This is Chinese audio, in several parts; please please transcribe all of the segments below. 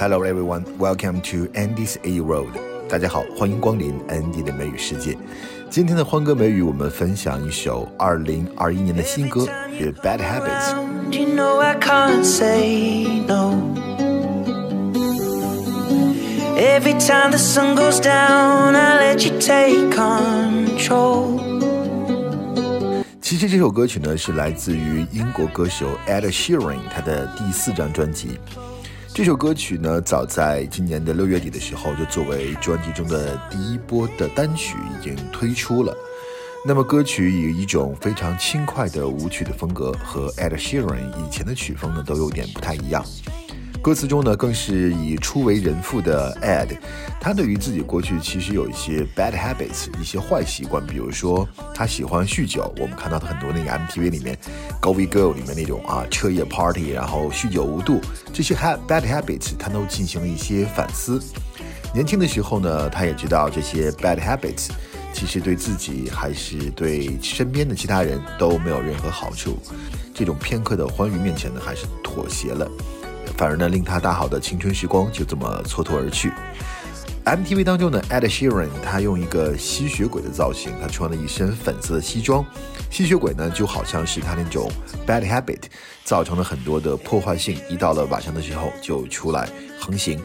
Hello everyone, welcome to Andy's A Road. 大家好，欢迎光临 Andy 的美语世界。今天的欢歌美语，我们分享一首2021年的新歌，是 Bad Habits。 You know I can't say no. Every time the sun goes down, I let you take control. 其实这首歌曲呢是来自于英国歌手 Ed Sheeran 他的第四张专辑。 这首歌曲呢，早在今年的六月底的时候，就作为专辑中的第一波的单曲已经推出了。那么歌曲以一种非常轻快的舞曲的风格，和 Ed Sheeran 以前的曲风呢都有点不太一样。歌词中呢，更是以初为人父的 Ed，他对于自己过去其实有一些 bad habits，一些坏习惯，比如说他喜欢酗酒，我们看到他很多那个 MTV 里面 Go We Go 里面那种啊彻夜 party，然后酗酒无度，这些 bad habits 他都进行了一些反思。年轻的时候呢，他也知道这些 bad habits 其实对自己还是对身边的其他人都没有任何好处，这种片刻的欢愉面前呢，还是妥协了。反而呢，令他大好的青春时光就这么蹉跎而去。MTV 当中呢，Ed Sheeran 他用一个吸血鬼的造型，他穿了一身粉色的西装，吸血鬼呢就好像是他那种 bad habit，造成了很多的破坏性，一到了晚上的时候就出来横行，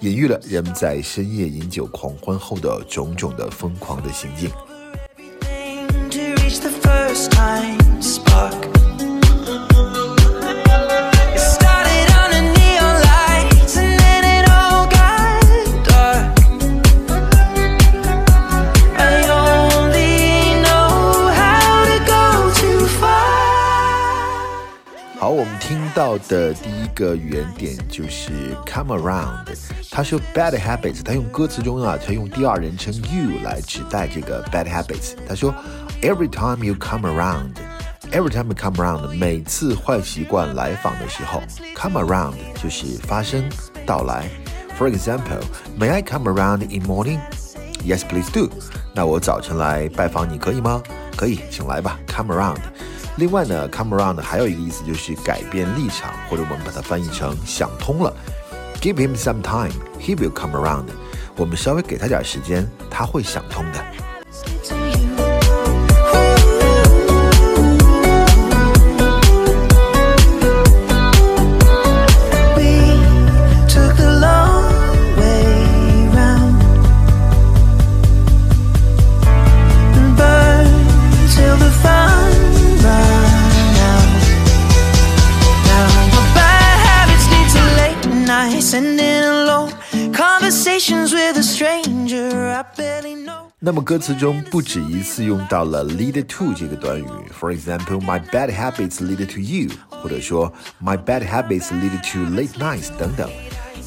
隐喻了人们在深夜饮酒狂欢后的种种的疯狂的行径。听到的第一个语言点就是 come around。他说 bad habits，他用歌词中啊，他用第二人称 you 来指代这个 bad habits。他说 every time you come around，every time you come around，每次坏习惯来访的时候，come around 就是发生到来。For example，may I come around in morning？Yes, please do。那我早晨来拜访你可以吗？可以，请来吧，come around。另外呢，come around 还有一个意思就是改变立场，或者我们把它翻译成想通了。Give him some time, he will come around。我们稍微给他点时间，他会想通的。那么歌词中不止一次用到了 lead to 这个短语，for example, my bad habits lead to you，或者说 my bad habits lead to late nights 等等。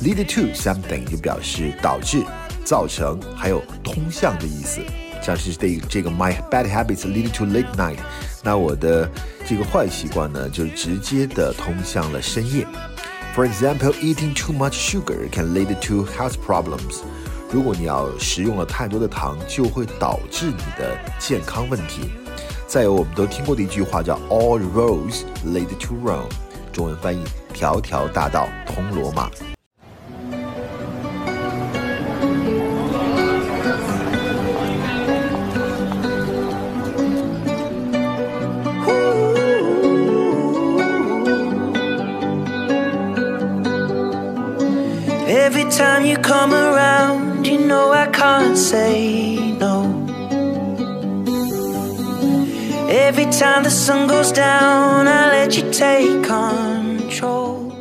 lead to something 就表示导致、造成，还有通向的意思。像是这这个 my bad habits lead to late night，那我的这个坏习惯呢，就直接的通向了深夜。For example, eating too much sugar can lead to health problems. 如果你要食用了太多的糖，就会导致你的健康问题。再有，我们都听过的一句话叫 “All roads lead to Rome”，中文翻译“条条大道通罗马”。Every time you come say no. Every time the sun goes down, I let you take control.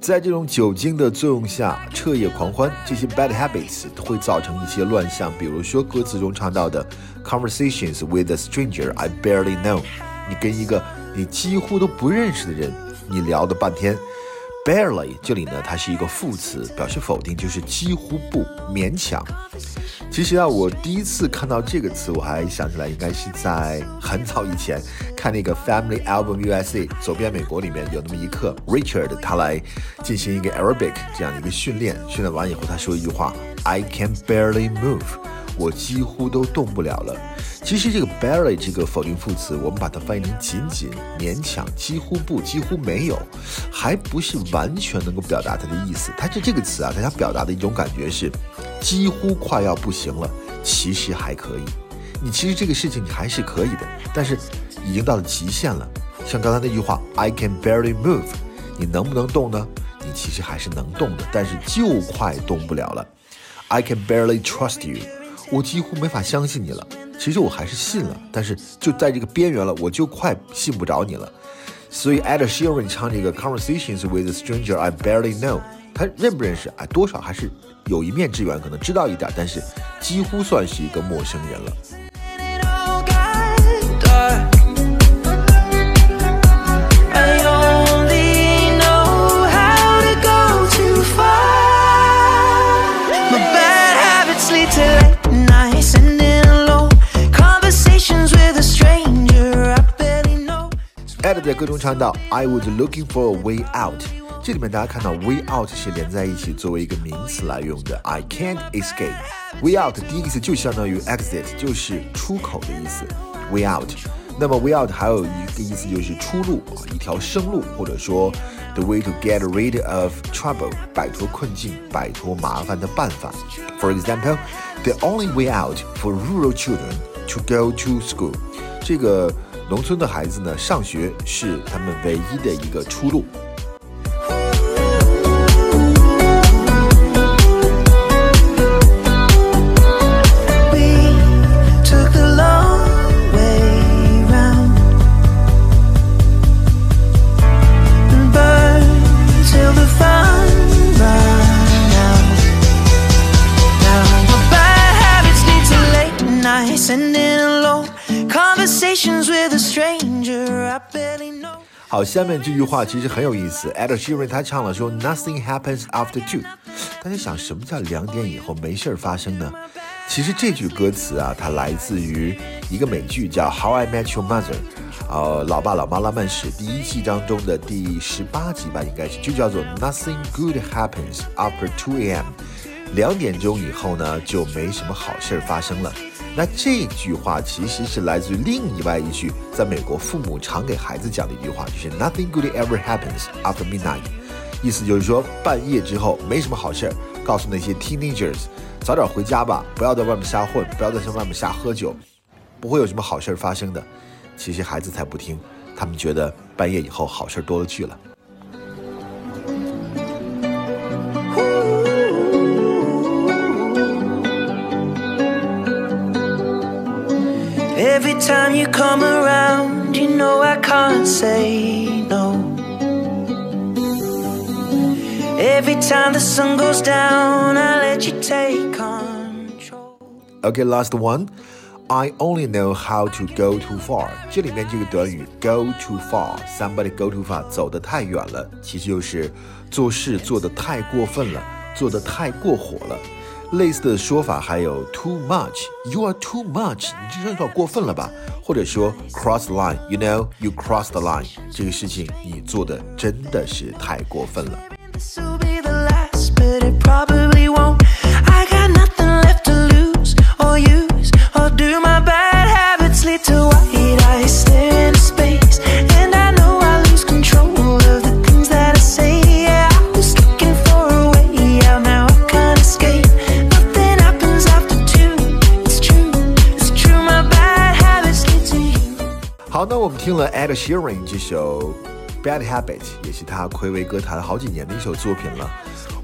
在这种酒精的作用下，彻夜狂欢，这些 bad habits 会造成一些乱象，比如说歌词中唱到的 conversations with a stranger I barely know，你跟一个你几乎都不认识的人，你聊了半天。barely 这里呢，它是一个副词，表示否定，就是几乎不勉强。其实啊，我第一次看到这个词，我还想起来，应该是在很早以前看那个 Family Album USA 走遍美国里面有那么一刻，Richard 他来进行一个 Arabic 这样的一个训练，训练完以后他说一句话：I can barely move，我几乎都动不了了。其实这个 barely 这个否定副词，我们把它翻译成仅仅、勉强、几乎不、几乎没有，还不是完全能够表达它的意思。它这这个词啊，它想表达的一种感觉是，几乎快要不行了，其实还可以。你其实这个事情你还是可以的，但是已经到了极限了。像刚才那句话，I can barely move，你能不能动呢？你其实还是能动的，但是就快动不了了。I can barely trust you，我几乎没法相信你了。其实我还是信了，但是就在这个边缘了，我就快信不着你了。所以 Ed Sheeran 唱这个 Conversations with a Stranger I Barely Know，他认不认识？啊，多少还是有一面之缘，可能知道一点，但是几乎算是一个陌生人了。在歌中唱到 "I was looking for a way out"，这里面大家看到 "way out" 是连在一起作为一个名词来用的。I can't escape。way out 第一个意思就相当于 exit，就是出口的意思。way out。那么 way out 还有一个意思就是出路啊，一条生路，或者说 the way to get rid of trouble，摆脱困境、摆脱麻烦的办法。For example, the only way out for rural children to go to school。这个 农村的孩子呢，上学是他们唯一的一个出路。好，下面这句话其实很有意思。Ed Sheeran 他唱了说 Nothing happens after two。大家想什么叫两点以后没事儿发生呢？其实这句歌词啊，它来自于一个美剧叫《How I Met Your Mother》，呃，老爸老妈浪漫史第一季当中的第十八集吧，应该是就叫做 Nothing good happens after two a.m. 两点钟以后呢，就没什么好事儿发生了。那这句话其实是来自于另外一句，在美国父母常给孩子讲的一句话，就是 Nothing good ever happens after midnight，意思就是说半夜之后没什么好事儿，告诉那些 teenagers 早点回家吧，不要在外面瞎混，不要在外面瞎喝酒，不会有什么好事儿发生的。其实孩子才不听，他们觉得半夜以后好事儿多了去了。Every time you come around, you know I can't say no. Every time the sun goes down, I let you take control. Okay, last one. I only know how to go too far。这里面这个短语 go too far，somebody go too far，走得太远了，其实就是做事做得太过分了，做得太过火了。 类似的说法还有 too much，you are too much，你这有点过分了吧？或者说 cross the line，you know you cross the line，这个事情你做的真的是太过分了。了 Ed Sheeran 这首《Bad Habit》，也是他暌违歌坛好几年的一首作品了。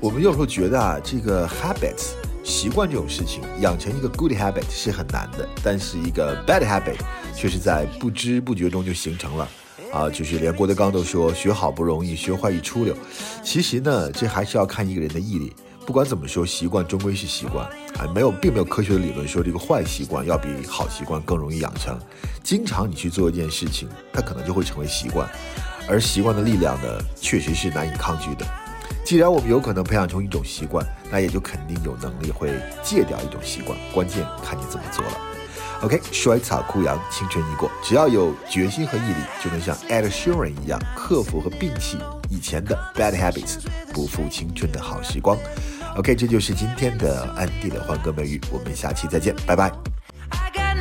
我们有时候觉得啊，这个 habits 习惯这种事情，养成一个 good habit 是很难的，但是一个 bad habit 却是在不知不觉中就形成了。啊，就是连郭德纲都说学好不容易，学坏一出溜。其实呢，这还是要看一个人的毅力。不管怎么说，习惯终归是习惯啊，没有，并没有科学的理论说这个坏习惯要比好习惯更容易养成。经常你去做一件事情，它可能就会成为习惯，而习惯的力量呢，确实是难以抗拒的。既然我们有可能培养出一种习惯，那也就肯定有能力会戒掉一种习惯，关键看你怎么做了。OK，衰草枯杨，青春已过，只要有决心和毅力，就能像 Ed Sheeran 一样克服和摒弃以前的 bad habits，不负青春的好时光。OK，这就是今天的安迪的欢歌美语，我们下期再见，拜拜。I got